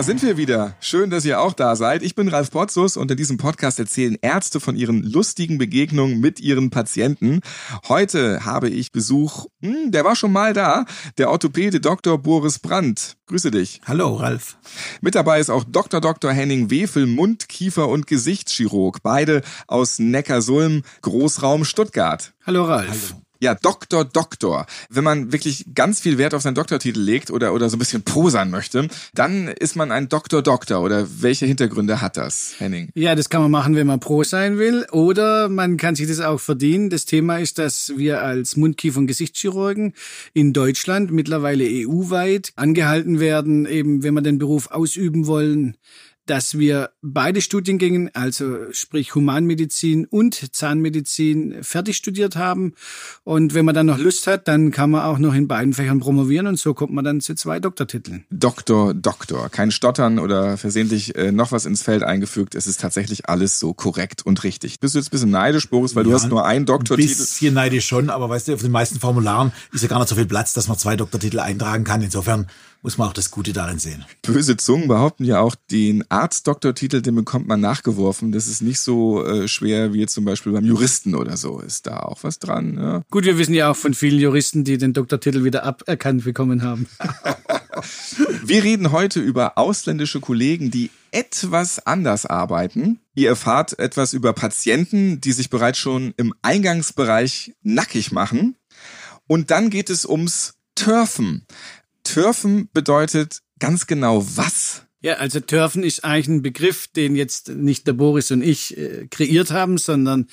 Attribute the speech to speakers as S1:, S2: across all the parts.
S1: Da sind wir wieder. Schön, dass ihr auch da seid. Ich bin Ralf Potzus und in diesem Podcast erzählen Ärzte von ihren lustigen Begegnungen mit ihren Patienten. Heute habe ich Besuch, hm, der war schon mal da, der Orthopäde Dr. Boris Brandt. Grüße dich.
S2: Hallo, Ralf.
S1: Mit dabei ist auch Dr. Dr. Henning Wefel, Mund-, Kiefer- und Gesichtschirurg. Beide aus Neckarsulm, Großraum Stuttgart.
S2: Hallo, Ralf.
S1: Hallo. Ja, Doktor, Doktor. Wenn man wirklich ganz viel Wert auf seinen Doktortitel legt oder, oder so ein bisschen posern möchte, dann ist man ein Doktor, Doktor. Oder welche Hintergründe hat das, Henning?
S2: Ja, das kann man machen, wenn man pro sein will. Oder man kann sich das auch verdienen. Das Thema ist, dass wir als Mund-, Kiefer- und Gesichtschirurgen in Deutschland mittlerweile EU-weit angehalten werden, eben wenn wir den Beruf ausüben wollen, dass wir beide Studiengänge, also sprich Humanmedizin und Zahnmedizin, fertig studiert haben. Und wenn man dann noch Lust hat, dann kann man auch noch in beiden Fächern promovieren und so kommt man dann zu zwei Doktortiteln.
S1: Doktor, Doktor. Kein Stottern oder versehentlich äh, noch was ins Feld eingefügt. Es ist tatsächlich alles so korrekt und richtig. Bist du jetzt ein bisschen neidisch, Boris, weil ja, du hast nur einen Doktortitel?
S3: Ein bisschen neidisch schon, aber weißt du, auf den meisten Formularen ist ja gar nicht so viel Platz, dass man zwei Doktortitel eintragen kann. Insofern muss man auch das Gute darin sehen.
S1: Böse Zungen behaupten ja auch, den Arztdoktortitel, den bekommt man nachgeworfen. Das ist nicht so äh, schwer wie zum Beispiel beim Juristen oder so. Ist da auch was dran? Ja?
S2: Gut, wir wissen ja auch von vielen Juristen, die den Doktortitel wieder aberkannt bekommen haben.
S1: wir reden heute über ausländische Kollegen, die etwas anders arbeiten. Ihr erfahrt etwas über Patienten, die sich bereits schon im Eingangsbereich nackig machen. Und dann geht es ums Turfen. Turfen bedeutet ganz genau was?
S2: Ja, also Turfen ist eigentlich ein Begriff, den jetzt nicht der Boris und ich äh, kreiert haben, sondern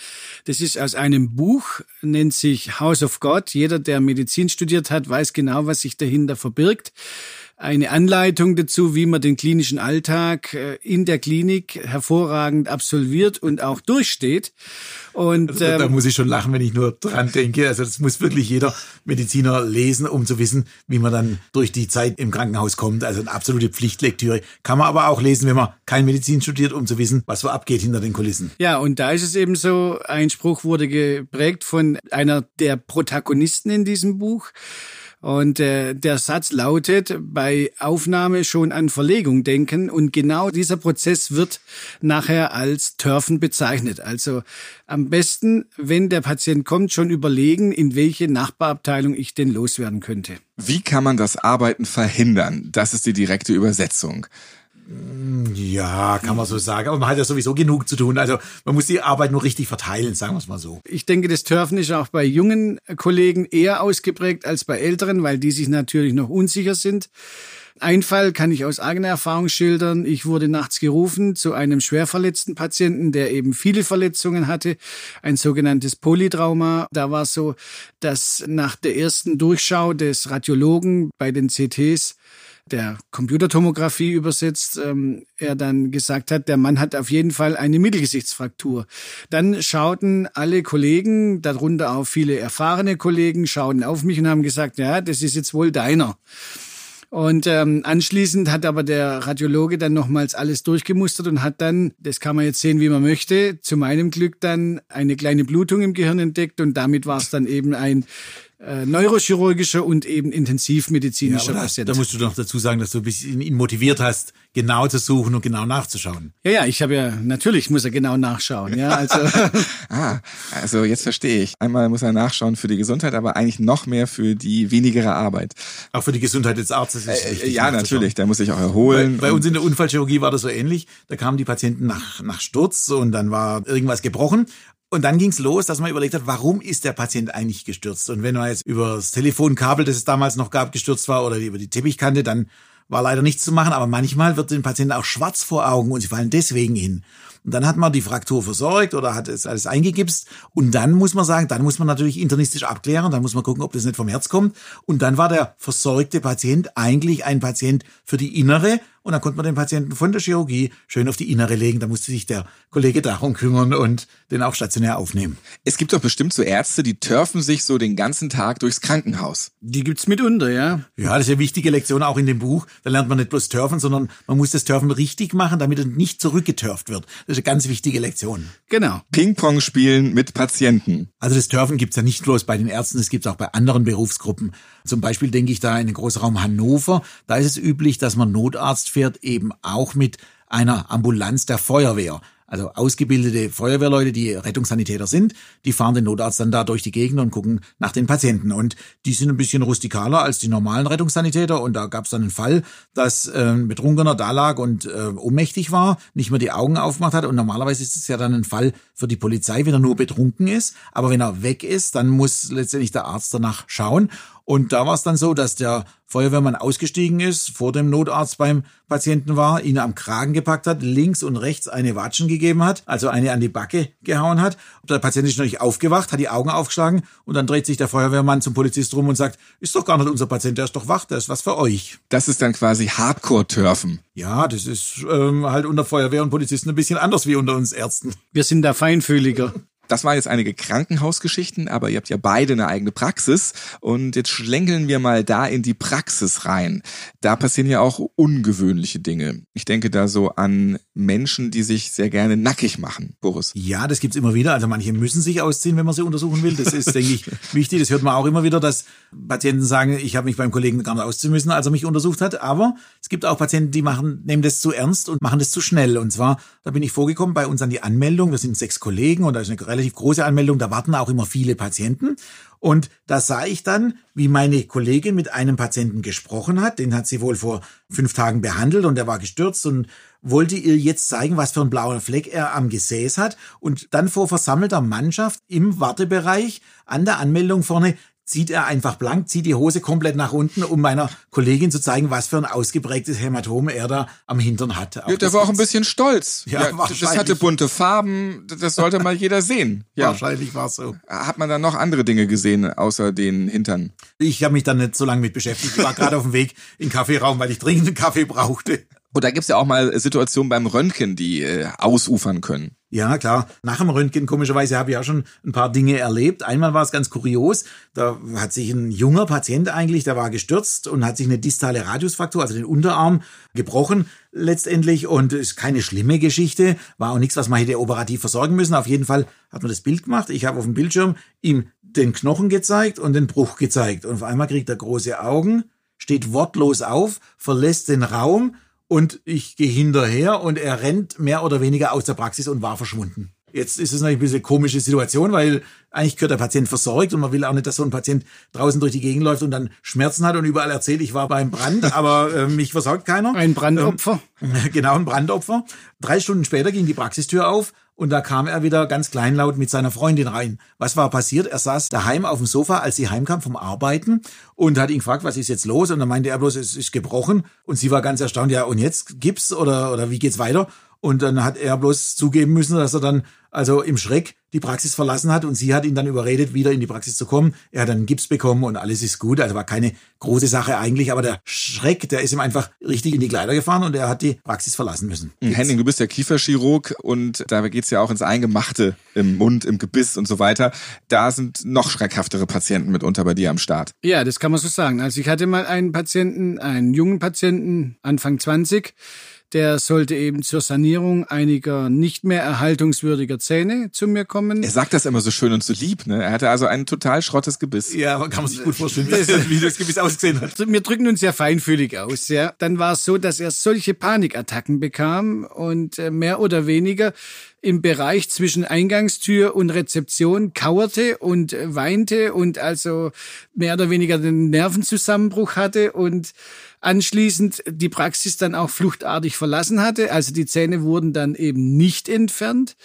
S2: das ist aus einem Buch, nennt sich House of God. Jeder, der Medizin studiert hat, weiß genau, was sich dahinter verbirgt eine Anleitung dazu, wie man den klinischen Alltag äh, in der Klinik hervorragend absolviert und auch durchsteht. Und
S3: also, da, da ähm, muss ich schon lachen, wenn ich nur dran denke. Also das muss wirklich jeder Mediziner lesen, um zu wissen, wie man dann durch die Zeit im Krankenhaus kommt. Also eine absolute Pflichtlektüre. Kann man aber auch lesen, wenn man kein Medizin studiert, um zu wissen, was so abgeht hinter den Kulissen.
S2: Ja, und da ist es eben so, ein Spruch wurde geprägt von einer der Protagonisten in diesem Buch. Und äh, der Satz lautet, bei Aufnahme schon an Verlegung denken. Und genau dieser Prozess wird nachher als Turfen bezeichnet. Also am besten, wenn der Patient kommt, schon überlegen, in welche Nachbarabteilung ich denn loswerden könnte.
S1: Wie kann man das Arbeiten verhindern? Das ist die direkte Übersetzung.
S3: Ja, kann man so sagen. Aber man hat ja sowieso genug zu tun. Also man muss die Arbeit nur richtig verteilen, sagen wir es mal so.
S2: Ich denke, das Turfen ist auch bei jungen Kollegen eher ausgeprägt als bei älteren, weil die sich natürlich noch unsicher sind. Ein Fall kann ich aus eigener Erfahrung schildern. Ich wurde nachts gerufen zu einem schwer verletzten Patienten, der eben viele Verletzungen hatte, ein sogenanntes Polytrauma. Da war es so, dass nach der ersten Durchschau des Radiologen bei den CTs der Computertomographie übersetzt, ähm, er dann gesagt hat, der Mann hat auf jeden Fall eine Mittelgesichtsfraktur. Dann schauten alle Kollegen, darunter auch viele erfahrene Kollegen, schauten auf mich und haben gesagt, ja, das ist jetzt wohl deiner. Und ähm, anschließend hat aber der Radiologe dann nochmals alles durchgemustert und hat dann, das kann man jetzt sehen, wie man möchte, zu meinem Glück dann eine kleine Blutung im Gehirn entdeckt und damit war es dann eben ein äh, neurochirurgischer und eben intensivmedizinischer ja,
S3: Patient. Da musst du doch dazu sagen, dass du ein bisschen ihn motiviert hast, genau zu suchen und genau nachzuschauen.
S2: Ja, ja, ich habe ja, natürlich muss er genau nachschauen. Ja, also.
S1: ah, also jetzt verstehe ich. Einmal muss er nachschauen für die Gesundheit, aber eigentlich noch mehr für die wenigere Arbeit.
S3: Auch für die Gesundheit des Arztes ist es
S1: äh, wichtig. Ja, natürlich, der muss sich auch erholen.
S3: Bei, bei uns in der Unfallchirurgie war das so ähnlich. Da kamen die Patienten nach, nach Sturz und dann war irgendwas gebrochen und dann ging's los, dass man überlegt hat, warum ist der Patient eigentlich gestürzt? Und wenn man jetzt über das Telefonkabel, das es damals noch gab, gestürzt war oder über die Teppichkante, dann war leider nichts zu machen. Aber manchmal wird den Patienten auch schwarz vor Augen und sie fallen deswegen hin. Und dann hat man die Fraktur versorgt oder hat es alles eingegipst. Und dann muss man sagen, dann muss man natürlich internistisch abklären. Dann muss man gucken, ob das nicht vom Herz kommt. Und dann war der versorgte Patient eigentlich ein Patient für die innere und dann konnte man den Patienten von der Chirurgie schön auf die Innere legen. Da musste sich der Kollege darum kümmern und den auch stationär aufnehmen.
S1: Es gibt doch bestimmt so Ärzte, die törfen sich so den ganzen Tag durchs Krankenhaus.
S2: Die gibt's mitunter, ja.
S3: Ja, das ist eine wichtige Lektion auch in dem Buch. Da lernt man nicht bloß Turfen, sondern man muss das Turfen richtig machen, damit es nicht zurückgeturft wird. Das ist eine ganz wichtige Lektion.
S2: Genau.
S1: Ping-Pong spielen mit Patienten.
S3: Also das Turfen gibt's ja nicht bloß bei den Ärzten, es gibt's auch bei anderen Berufsgruppen. Zum Beispiel denke ich da in den Großraum Hannover. Da ist es üblich, dass man Notarzt fährt, eben auch mit einer Ambulanz der Feuerwehr. Also ausgebildete Feuerwehrleute, die Rettungssanitäter sind, die fahren den Notarzt dann da durch die Gegend und gucken nach den Patienten. Und die sind ein bisschen rustikaler als die normalen Rettungssanitäter. Und da gab es dann einen Fall, dass äh, Betrunkener da lag und äh, ohnmächtig war, nicht mehr die Augen aufgemacht hat. Und normalerweise ist es ja dann ein Fall für die Polizei, wenn er nur betrunken ist. Aber wenn er weg ist, dann muss letztendlich der Arzt danach schauen. Und da war es dann so, dass der Feuerwehrmann ausgestiegen ist, vor dem Notarzt beim Patienten war, ihn am Kragen gepackt hat, links und rechts eine Watschen gegeben hat, also eine an die Backe gehauen hat. Der Patient ist noch nicht aufgewacht, hat die Augen aufgeschlagen und dann dreht sich der Feuerwehrmann zum Polizist rum und sagt, ist doch gar nicht unser Patient, der ist doch wach, der ist was für euch.
S1: Das ist dann quasi Hardcore-Turfen.
S3: Ja, das ist ähm, halt unter Feuerwehr und Polizisten ein bisschen anders wie unter uns Ärzten.
S2: Wir sind da feinfühliger.
S1: Das waren jetzt einige Krankenhausgeschichten, aber ihr habt ja beide eine eigene Praxis und jetzt schlenkeln wir mal da in die Praxis rein. Da passieren ja auch ungewöhnliche Dinge. Ich denke da so an Menschen, die sich sehr gerne nackig machen, Boris.
S3: Ja, das gibt's immer wieder. Also manche müssen sich ausziehen, wenn man sie untersuchen will. Das ist, denke ich, wichtig. Das hört man auch immer wieder, dass Patienten sagen, ich habe mich beim Kollegen gar nicht ausziehen müssen, als er mich untersucht hat. Aber es gibt auch Patienten, die machen, nehmen das zu ernst und machen das zu schnell. Und zwar, da bin ich vorgekommen bei uns an die Anmeldung. Wir sind sechs Kollegen und da ist eine relativ große Anmeldung. Da warten auch immer viele Patienten. Und da sah ich dann, wie meine Kollegin mit einem Patienten gesprochen hat. Den hat sie wohl vor fünf Tagen behandelt und der war gestürzt und wollte ihr jetzt zeigen, was für einen blauen Fleck er am Gesäß hat. Und dann vor versammelter Mannschaft im Wartebereich an der Anmeldung vorne zieht er einfach blank, zieht die Hose komplett nach unten, um meiner Kollegin zu zeigen, was für ein ausgeprägtes Hämatom er da am Hintern hat.
S1: Ja, der war auch ein bisschen stolz.
S3: Ja,
S1: das
S3: wahrscheinlich.
S1: hatte bunte Farben, das sollte mal jeder sehen. Ja.
S3: Wahrscheinlich war es so.
S1: Hat man dann noch andere Dinge gesehen, außer den Hintern?
S3: Ich habe mich dann nicht so lange mit beschäftigt. Ich war gerade auf dem Weg in den Kaffeeraum, weil ich dringend einen Kaffee brauchte.
S1: Und da gibt's ja auch mal Situationen beim Röntgen, die äh, ausufern können.
S3: Ja, klar. Nach dem Röntgen, komischerweise, habe ich auch schon ein paar Dinge erlebt. Einmal war es ganz kurios. Da hat sich ein junger Patient eigentlich, der war gestürzt und hat sich eine distale Radiusfraktur, also den Unterarm, gebrochen letztendlich. Und ist keine schlimme Geschichte. War auch nichts, was man hätte operativ versorgen müssen. Auf jeden Fall hat man das Bild gemacht. Ich habe auf dem Bildschirm ihm den Knochen gezeigt und den Bruch gezeigt. Und auf einmal kriegt er große Augen, steht wortlos auf, verlässt den Raum und ich gehe hinterher und er rennt mehr oder weniger aus der Praxis und war verschwunden. Jetzt ist es natürlich ein bisschen eine komische Situation, weil eigentlich gehört der Patient versorgt und man will auch nicht, dass so ein Patient draußen durch die Gegend läuft und dann Schmerzen hat und überall erzählt, ich war beim Brand, aber äh, mich versorgt keiner.
S2: Ein Brandopfer.
S3: Ähm, genau, ein Brandopfer. Drei Stunden später ging die Praxistür auf und da kam er wieder ganz kleinlaut mit seiner Freundin rein. Was war passiert? Er saß daheim auf dem Sofa, als sie heimkam vom Arbeiten und hat ihn gefragt, was ist jetzt los? Und dann meinte er bloß, es ist gebrochen. Und sie war ganz erstaunt, ja, und jetzt Gips oder, oder wie geht's weiter? Und dann hat er bloß zugeben müssen, dass er dann also im Schreck die Praxis verlassen hat und sie hat ihn dann überredet, wieder in die Praxis zu kommen. Er hat dann einen Gips bekommen und alles ist gut. Also war keine große Sache eigentlich, aber der Schreck, der ist ihm einfach richtig in die Kleider gefahren und er hat die Praxis verlassen müssen.
S1: Henning, du bist ja Kieferchirurg und da geht's ja auch ins Eingemachte im Mund, im Gebiss und so weiter. Da sind noch schreckhaftere Patienten mitunter bei dir am Start.
S2: Ja, das kann man so sagen. Also ich hatte mal einen Patienten, einen jungen Patienten, Anfang 20, der sollte eben zur Sanierung einiger nicht mehr erhaltungswürdiger Zähne zu mir kommen.
S1: Er sagt das immer so schön und so lieb, ne? Er hatte also ein total schrottes Gebiss.
S3: Ja, aber kann man sich gut vorstellen, wie das Gebiss ausgesehen hat.
S2: Wir drücken uns ja feinfühlig aus, ja. Dann war es so, dass er solche Panikattacken bekam und äh, mehr oder weniger im Bereich zwischen Eingangstür und Rezeption kauerte und äh, weinte und also mehr oder weniger den Nervenzusammenbruch hatte und anschließend die Praxis dann auch fluchtartig verlassen hatte. Also die Zähne wurden dann eben nicht entfernt.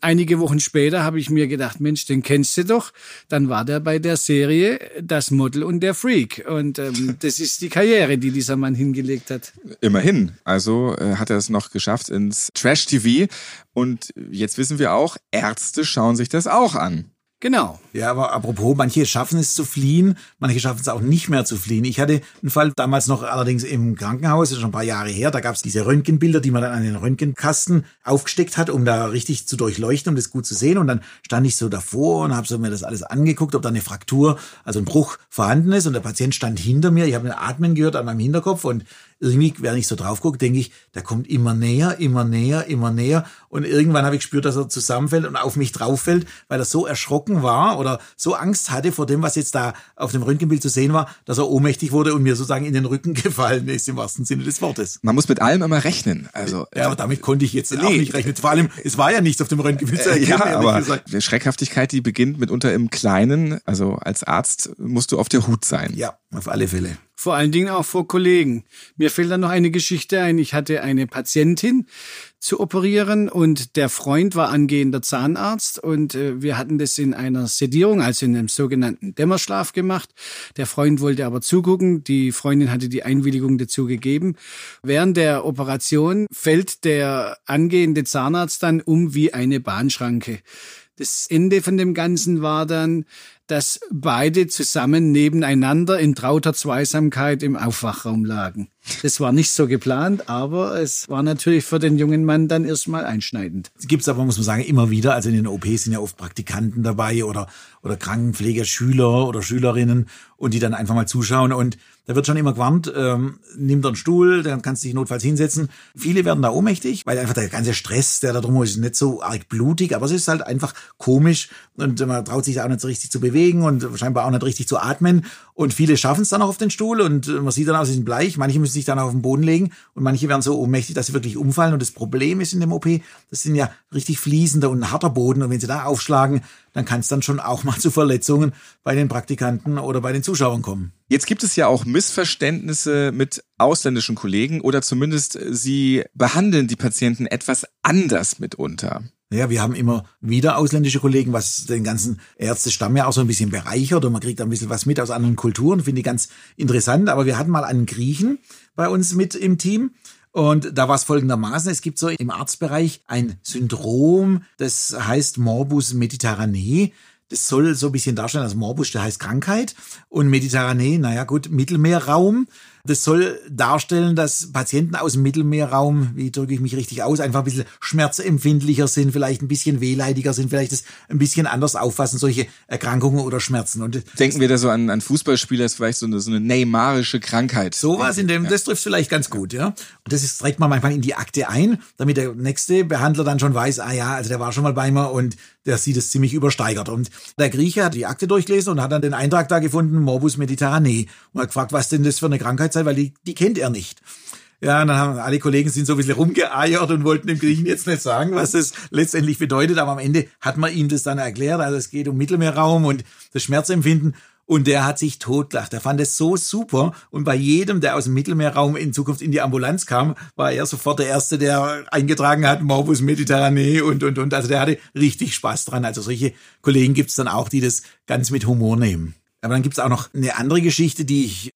S2: Einige Wochen später habe ich mir gedacht, Mensch, den kennst du doch. Dann war der bei der Serie Das Model und der Freak. Und ähm, das ist die Karriere, die dieser Mann hingelegt hat.
S1: Immerhin. Also äh, hat er es noch geschafft ins Trash-TV. Und jetzt wissen wir auch, Ärzte schauen sich das auch an.
S2: Genau.
S3: Ja, aber apropos, manche schaffen es zu fliehen, manche schaffen es auch nicht mehr zu fliehen. Ich hatte einen Fall damals noch allerdings im Krankenhaus, das ist schon ein paar Jahre her, da gab es diese Röntgenbilder, die man dann an den Röntgenkasten aufgesteckt hat, um da richtig zu durchleuchten, um das gut zu sehen. Und dann stand ich so davor und habe so mir das alles angeguckt, ob da eine Fraktur, also ein Bruch vorhanden ist. Und der Patient stand hinter mir, ich habe ein Atmen gehört an meinem Hinterkopf und irgendwie, wenn ich so drauf gucke, denke ich, der kommt immer näher, immer näher, immer näher. Und irgendwann habe ich gespürt, dass er zusammenfällt und auf mich drauf fällt, weil er so erschrocken war oder so Angst hatte vor dem, was jetzt da auf dem Röntgenbild zu sehen war, dass er ohnmächtig wurde und mir sozusagen in den Rücken gefallen ist, im wahrsten Sinne des Wortes.
S1: Man muss mit allem immer rechnen. Also,
S3: ja, aber damit konnte ich jetzt nee. auch nicht rechnen. Vor allem, es war ja nichts auf dem Röntgenbild zu erkennen.
S1: Ja, aber gesagt. die Schreckhaftigkeit, die beginnt mitunter im Kleinen. Also als Arzt musst du auf der Hut sein.
S3: Ja, auf alle Fälle.
S2: Vor allen Dingen auch vor Kollegen. Mir fällt da noch eine Geschichte ein. Ich hatte eine Patientin zu operieren und der Freund war angehender Zahnarzt und äh, wir hatten das in einer Sedierung, also in einem sogenannten Dämmerschlaf gemacht. Der Freund wollte aber zugucken. Die Freundin hatte die Einwilligung dazu gegeben. Während der Operation fällt der angehende Zahnarzt dann um wie eine Bahnschranke. Das Ende von dem Ganzen war dann, dass beide zusammen nebeneinander in trauter Zweisamkeit im Aufwachraum lagen. Das war nicht so geplant, aber es war natürlich für den jungen Mann dann erstmal einschneidend.
S3: Es gibt aber, muss man sagen, immer wieder. Also in den OPs sind ja oft Praktikanten dabei oder, oder Krankenpfleger, Schüler oder Schülerinnen und die dann einfach mal zuschauen. Und da wird schon immer gewarnt, ähm, nimm dir einen Stuhl, dann kannst du dich notfalls hinsetzen. Viele werden da ohnmächtig, weil einfach der ganze Stress, der da drum ist, nicht so arg blutig, aber es ist halt einfach komisch und man traut sich da auch nicht so richtig zu bewegen und scheinbar auch nicht richtig zu atmen. Und viele schaffen es dann auch auf den Stuhl und man sieht dann aus, sie sind bleich. Manche müssen sich dann auf den Boden legen und manche werden so ohnmächtig, dass sie wirklich umfallen. Und das Problem ist in dem OP, das sind ja richtig fließender und harter Boden. Und wenn sie da aufschlagen, dann kann es dann schon auch mal zu Verletzungen bei den Praktikanten oder bei den Zuschauern kommen.
S1: Jetzt gibt es ja auch Missverständnisse mit ausländischen Kollegen oder zumindest sie behandeln die Patienten etwas anders mitunter.
S3: Ja, wir haben immer wieder ausländische Kollegen, was den ganzen Ärztestamm ja auch so ein bisschen bereichert und man kriegt ein bisschen was mit aus anderen Kulturen, finde ich ganz interessant. Aber wir hatten mal einen Griechen bei uns mit im Team. Und da war es folgendermaßen, es gibt so im Arztbereich ein Syndrom, das heißt Morbus Mediterranee. Das soll so ein bisschen darstellen, also Morbus, der heißt Krankheit und Mediterranee, naja gut, Mittelmeerraum. Das soll darstellen, dass Patienten aus dem Mittelmeerraum, wie drücke ich mich richtig aus, einfach ein bisschen schmerzempfindlicher sind, vielleicht ein bisschen wehleidiger sind, vielleicht das ein bisschen anders auffassen, solche Erkrankungen oder Schmerzen. Und
S1: Denken wir da so an, an Fußballspieler, ist vielleicht so eine, so eine neymarische Krankheit.
S3: Sowas in dem, ja. das trifft vielleicht ganz gut, ja. Und das ist, trägt man manchmal in die Akte ein, damit der nächste Behandler dann schon weiß, ah ja, also der war schon mal bei mir und der sieht es ziemlich übersteigert. Und der Grieche hat die Akte durchgelesen und hat dann den Eintrag da gefunden, Morbus Mediterranee. Und hat gefragt, was denn das für eine Krankheit sei, weil die, die kennt er nicht. Ja, und dann haben alle Kollegen sind so ein bisschen rumgeeiert und wollten dem Griechen jetzt nicht sagen, was das letztendlich bedeutet. Aber am Ende hat man ihm das dann erklärt. Also es geht um Mittelmeerraum und das Schmerzempfinden. Und der hat sich totgelacht. Er fand es so super. Und bei jedem, der aus dem Mittelmeerraum in Zukunft in die Ambulanz kam, war er sofort der Erste, der eingetragen hat, Morbus Mediterranee und, und, und. Also der hatte richtig Spaß dran. Also solche Kollegen gibt's dann auch, die das ganz mit Humor nehmen. Aber dann gibt's auch noch eine andere Geschichte, die ich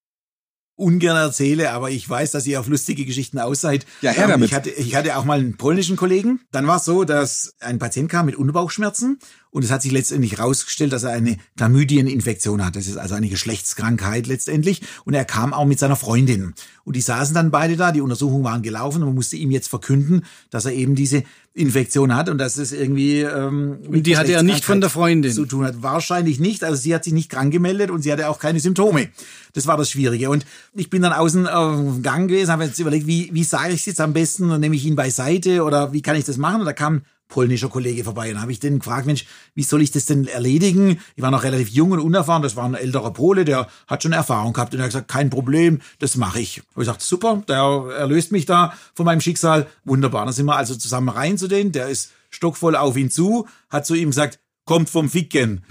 S3: ungern erzähle, aber ich weiß, dass ihr auf lustige Geschichten aus seid.
S1: Ja, her damit.
S3: Ich hatte, ich hatte auch mal einen polnischen Kollegen. Dann war es so, dass ein Patient kam mit Unterbauchschmerzen und es hat sich letztendlich herausgestellt, dass er eine Chlamydieninfektion hat. Das ist also eine Geschlechtskrankheit letztendlich. Und er kam auch mit seiner Freundin. Und die saßen dann beide da, die Untersuchungen waren gelaufen und man musste ihm jetzt verkünden, dass er eben diese Infektion hat und dass es irgendwie ähm,
S2: und die hatte er nicht von der Freundin
S3: zu tun hat. Wahrscheinlich nicht. Also sie hat sich nicht krank gemeldet und sie hatte auch keine Symptome. Das war das Schwierige. Und ich bin dann außen auf dem Gang gewesen, habe jetzt überlegt, wie, wie sage ich es jetzt am besten? Dann nehme ich ihn beiseite oder wie kann ich das machen? Und da kam polnischer Kollege vorbei und habe ich den gefragt, Mensch, wie soll ich das denn erledigen? Ich war noch relativ jung und unerfahren, das war ein älterer Pole, der hat schon Erfahrung gehabt und er hat gesagt, kein Problem, das mache ich. Und ich sagte, super, der erlöst mich da von meinem Schicksal, wunderbar. Dann sind wir also zusammen rein zu denen, der ist stockvoll auf ihn zu, hat zu ihm gesagt, kommt vom Ficken,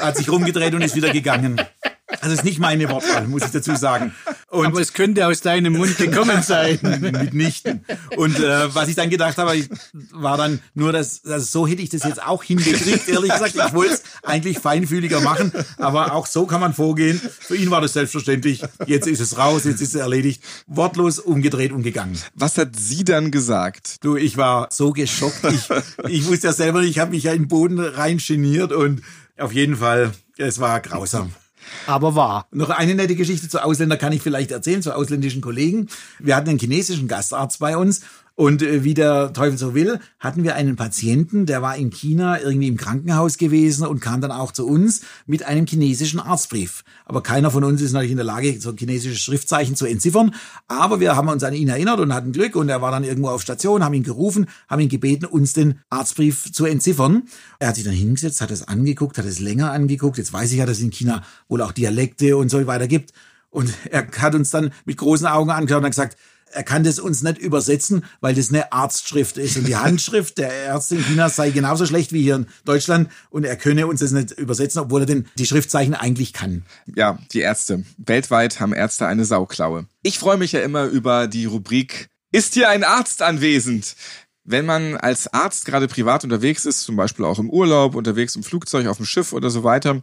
S3: hat sich rumgedreht und ist wieder gegangen. Also ist nicht meine Wortwahl, muss ich dazu sagen.
S2: Und Aber es könnte aus deinem Mund gekommen sein.
S3: Mitnichten. Und äh, was ich dann gedacht habe, war dann nur, dass also so hätte ich das jetzt auch hingekriegt, ehrlich gesagt. Ich wollte es eigentlich feinfühliger machen, aber auch so kann man vorgehen. Für ihn war das selbstverständlich. Jetzt ist es raus, jetzt ist es erledigt. Wortlos umgedreht und gegangen.
S1: Was hat sie dann gesagt?
S3: Du, ich war so geschockt. Ich, ich wusste ja selber nicht, ich habe mich ja in den Boden rein geniert und Auf jeden Fall, es war grausam.
S2: Aber wahr.
S3: Noch eine nette Geschichte zu Ausländern kann ich vielleicht erzählen, zu ausländischen Kollegen. Wir hatten einen chinesischen Gastarzt bei uns und äh, wie der Teufel so will, hatten wir einen Patienten, der war in China irgendwie im Krankenhaus gewesen und kam dann auch zu uns mit einem chinesischen Arztbrief. Aber keiner von uns ist natürlich in der Lage, so chinesische Schriftzeichen zu entziffern. Aber wir haben uns an ihn erinnert und hatten Glück und er war dann irgendwo auf Station, haben ihn gerufen, haben ihn gebeten, uns den Arztbrief zu entziffern. Er hat sich dann hingesetzt, hat es angeguckt, hat es länger angeguckt. Jetzt weiß ich ja, dass es in China wohl auch Dialekte und so weiter gibt. Und er hat uns dann mit großen Augen angeschaut und hat gesagt, er kann das uns nicht übersetzen, weil das eine Arztschrift ist. Und die Handschrift der Ärzte in China sei genauso schlecht wie hier in Deutschland. Und er könne uns das nicht übersetzen, obwohl er denn die Schriftzeichen eigentlich kann.
S1: Ja, die Ärzte. Weltweit haben Ärzte eine Sauklaue. Ich freue mich ja immer über die Rubrik Ist hier ein Arzt anwesend? Wenn man als Arzt gerade privat unterwegs ist, zum Beispiel auch im Urlaub, unterwegs im Flugzeug, auf dem Schiff oder so weiter,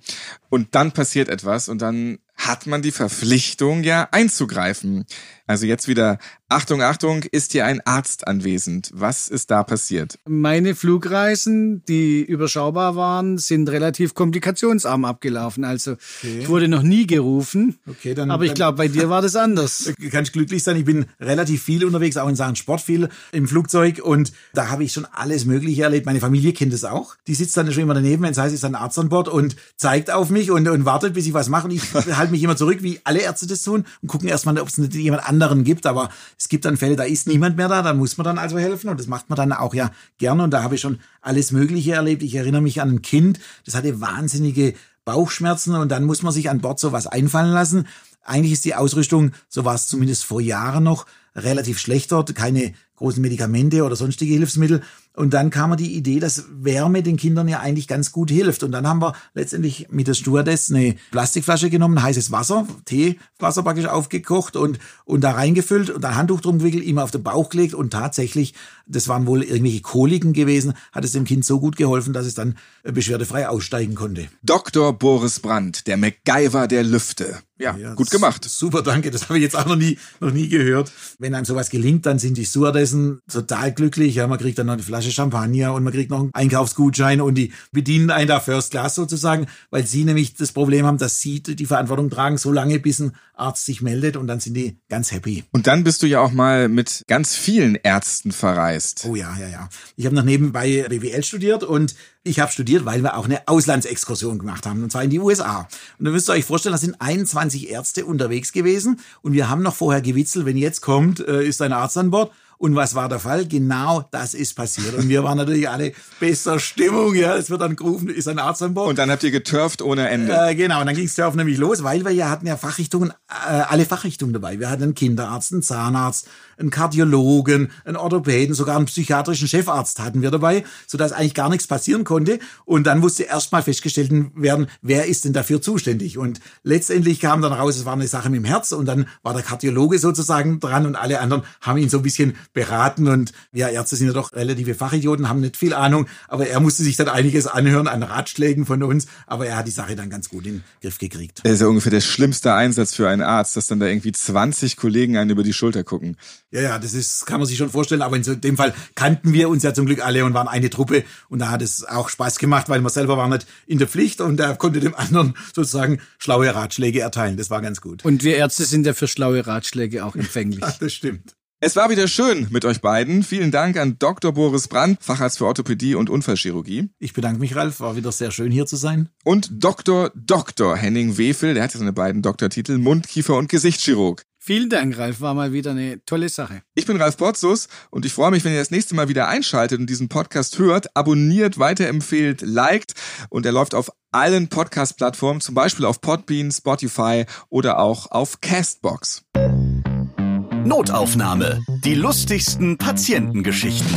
S1: und dann passiert etwas und dann hat man die Verpflichtung, ja einzugreifen. Also jetzt wieder, Achtung, Achtung, ist hier ein Arzt anwesend? Was ist da passiert?
S2: Meine Flugreisen, die überschaubar waren, sind relativ komplikationsarm abgelaufen. Also okay. ich wurde noch nie gerufen. Okay, dann, aber ich glaube, bei dir war das anders.
S3: Kannst glücklich sein. Ich bin relativ viel unterwegs, auch in Sachen Sport viel im Flugzeug und da habe ich schon alles Mögliche erlebt. Meine Familie kennt es auch. Die sitzt dann schon immer daneben, wenn es heißt, es ist ein Arzt an Bord und zeigt auf mich und, und wartet, bis ich was mache. Und ich halte mich immer zurück, wie alle Ärzte das tun und gucken erstmal, ob es jemand anderen gibt. Aber es gibt dann Fälle, da ist niemand mehr da, dann muss man dann also helfen und das macht man dann auch ja gerne. Und da habe ich schon alles Mögliche erlebt. Ich erinnere mich an ein Kind, das hatte wahnsinnige Bauchschmerzen und dann muss man sich an Bord sowas einfallen lassen. Eigentlich ist die Ausrüstung, so war es zumindest vor Jahren noch, relativ schlecht dort, keine großen Medikamente oder sonstige Hilfsmittel. Und dann kam mir die Idee, dass Wärme den Kindern ja eigentlich ganz gut hilft. Und dann haben wir letztendlich mit der Stewardess eine Plastikflasche genommen, heißes Wasser, Teewasser praktisch aufgekocht und, und da reingefüllt und ein Handtuch drum gewickelt, ihm auf den Bauch gelegt und tatsächlich, das waren wohl irgendwelche Koliken gewesen, hat es dem Kind so gut geholfen, dass es dann beschwerdefrei aussteigen konnte.
S1: Dr. Boris Brandt, der MacGyver der Lüfte. Ja, ja gut gemacht.
S3: Super, danke. Das habe ich jetzt auch noch nie, noch nie gehört. Wenn einem sowas gelingt, dann sind die Stewardessen total glücklich. Ja, man kriegt dann noch eine Flasche Champagner und man kriegt noch einen Einkaufsgutschein und die bedienen einen da First Class sozusagen, weil sie nämlich das Problem haben, dass sie die Verantwortung tragen, so lange bis ein Arzt sich meldet und dann sind die ganz happy.
S1: Und dann bist du ja auch mal mit ganz vielen Ärzten verreist.
S3: Oh ja, ja, ja. Ich habe noch nebenbei BWL studiert und ich habe studiert, weil wir auch eine Auslandsexkursion gemacht haben, und zwar in die USA. Und da müsst ihr euch vorstellen, da sind 21 Ärzte unterwegs gewesen und wir haben noch vorher gewitzelt, wenn jetzt kommt, äh, ist ein Arzt an Bord. Und was war der Fall? Genau das ist passiert. Und wir waren natürlich alle bester Stimmung. Ja, es wird dann gerufen, ist ein Arzt an Bord.
S1: Und dann habt ihr geturft ohne Ende.
S3: Äh, genau, und dann ging das Turf nämlich los, weil wir ja hatten ja Fachrichtungen, äh, alle Fachrichtungen dabei. Wir hatten einen Kinderarzt, einen Zahnarzt, einen Kardiologen, einen Orthopäden, sogar einen psychiatrischen Chefarzt hatten wir dabei, sodass eigentlich gar nichts passieren konnte. Und dann musste erstmal festgestellt werden, wer ist denn dafür zuständig. Und letztendlich kam dann raus, es war eine Sache mit dem Herz und dann war der Kardiologe sozusagen dran und alle anderen haben ihn so ein bisschen beraten. Und wir Ärzte sind ja doch relative Fachidioten, haben nicht viel Ahnung, aber er musste sich dann einiges anhören an Ratschlägen von uns, aber er hat die Sache dann ganz gut in den Griff gekriegt.
S1: Das ist ja ungefähr der schlimmste Einsatz für einen Arzt, dass dann da irgendwie 20 Kollegen einen über die Schulter gucken.
S3: Ja, ja, das ist, kann man sich schon vorstellen, aber in dem Fall kannten wir uns ja zum Glück alle und waren eine Truppe und da hat es auch Spaß gemacht, weil man selber war nicht in der Pflicht und er konnte dem anderen sozusagen schlaue Ratschläge erteilen. Das war ganz gut.
S2: Und wir Ärzte sind ja für schlaue Ratschläge auch empfänglich.
S3: das stimmt.
S1: Es war wieder schön mit euch beiden. Vielen Dank an Dr. Boris Brandt, Facharzt für Orthopädie und Unfallchirurgie.
S3: Ich bedanke mich, Ralf. War wieder sehr schön hier zu sein.
S1: Und Dr. Dr. Henning Wefel, der hat ja seine beiden Doktortitel Mund, Kiefer und Gesichtschirurg.
S2: Vielen Dank, Ralf. War mal wieder eine tolle Sache.
S1: Ich bin Ralf Potzus und ich freue mich, wenn ihr das nächste Mal wieder einschaltet und diesen Podcast hört, abonniert, weiterempfehlt, liked und er läuft auf allen Podcast-Plattformen, zum Beispiel auf Podbean, Spotify oder auch auf Castbox.
S4: Notaufnahme. Die lustigsten Patientengeschichten.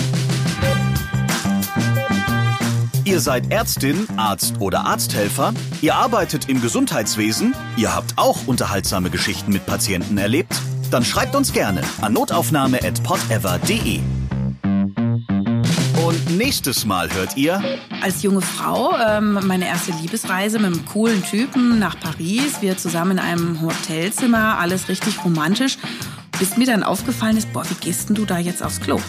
S4: Ihr seid Ärztin, Arzt oder Arzthelfer, ihr arbeitet im Gesundheitswesen, ihr habt auch unterhaltsame Geschichten mit Patienten erlebt? Dann schreibt uns gerne an notaufnahme.podever.de. Und nächstes Mal hört ihr.
S5: Als junge Frau ähm, meine erste Liebesreise mit einem coolen Typen nach Paris. Wir zusammen in einem Hotelzimmer, alles richtig romantisch bis mir dann aufgefallen ist, boah, wie gehst denn du da jetzt aufs Klo?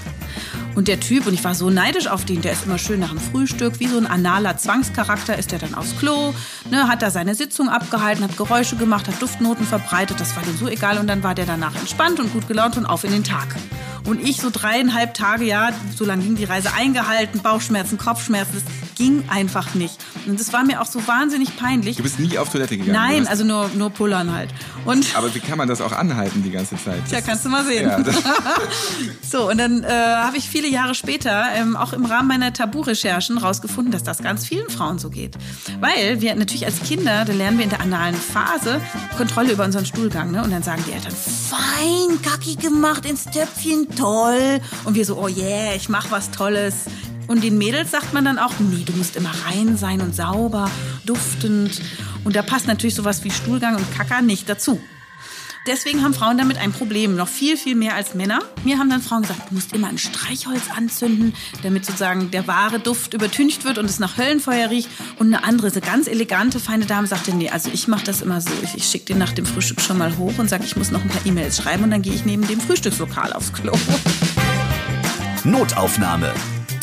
S5: Und der Typ, und ich war so neidisch auf den, der ist immer schön nach dem Frühstück, wie so ein analer Zwangscharakter, ist er dann aufs Klo, ne, hat da seine Sitzung abgehalten, hat Geräusche gemacht, hat Duftnoten verbreitet, das war dem so egal und dann war der danach entspannt und gut gelaunt und auf in den Tag. Und ich so dreieinhalb Tage, ja, so lange ging die Reise eingehalten, Bauchschmerzen, Kopfschmerzen, ging einfach nicht. Und das war mir auch so wahnsinnig peinlich.
S1: Du bist nie auf Toilette gegangen?
S5: Nein, also nur, nur pullern halt. Und
S1: Aber wie kann man das auch anhalten die ganze Zeit?
S5: Tja, kannst du mal sehen.
S1: Ja,
S5: so, und dann äh, habe ich viele Jahre später ähm, auch im Rahmen meiner Tabu-Recherchen rausgefunden, dass das ganz vielen Frauen so geht. Weil wir natürlich als Kinder, da lernen wir in der analen Phase Kontrolle über unseren Stuhlgang. Ne? Und dann sagen die Eltern, fein, Kacki gemacht ins Töpfchen, toll. Und wir so, oh yeah, ich mach was Tolles. Und den Mädels sagt man dann auch, nee, du musst immer rein sein und sauber, duftend. Und da passt natürlich sowas wie Stuhlgang und Kacker nicht dazu. Deswegen haben Frauen damit ein Problem, noch viel, viel mehr als Männer. Mir haben dann Frauen gesagt, du musst immer ein Streichholz anzünden, damit sozusagen der wahre Duft übertüncht wird und es nach Höllenfeuer riecht. Und eine andere, so ganz elegante, feine Dame sagte, nee, also ich mache das immer so. Ich, ich schicke den nach dem Frühstück schon mal hoch und sage, ich muss noch ein paar E-Mails schreiben und dann gehe ich neben dem Frühstückslokal aufs Klo.
S4: Notaufnahme.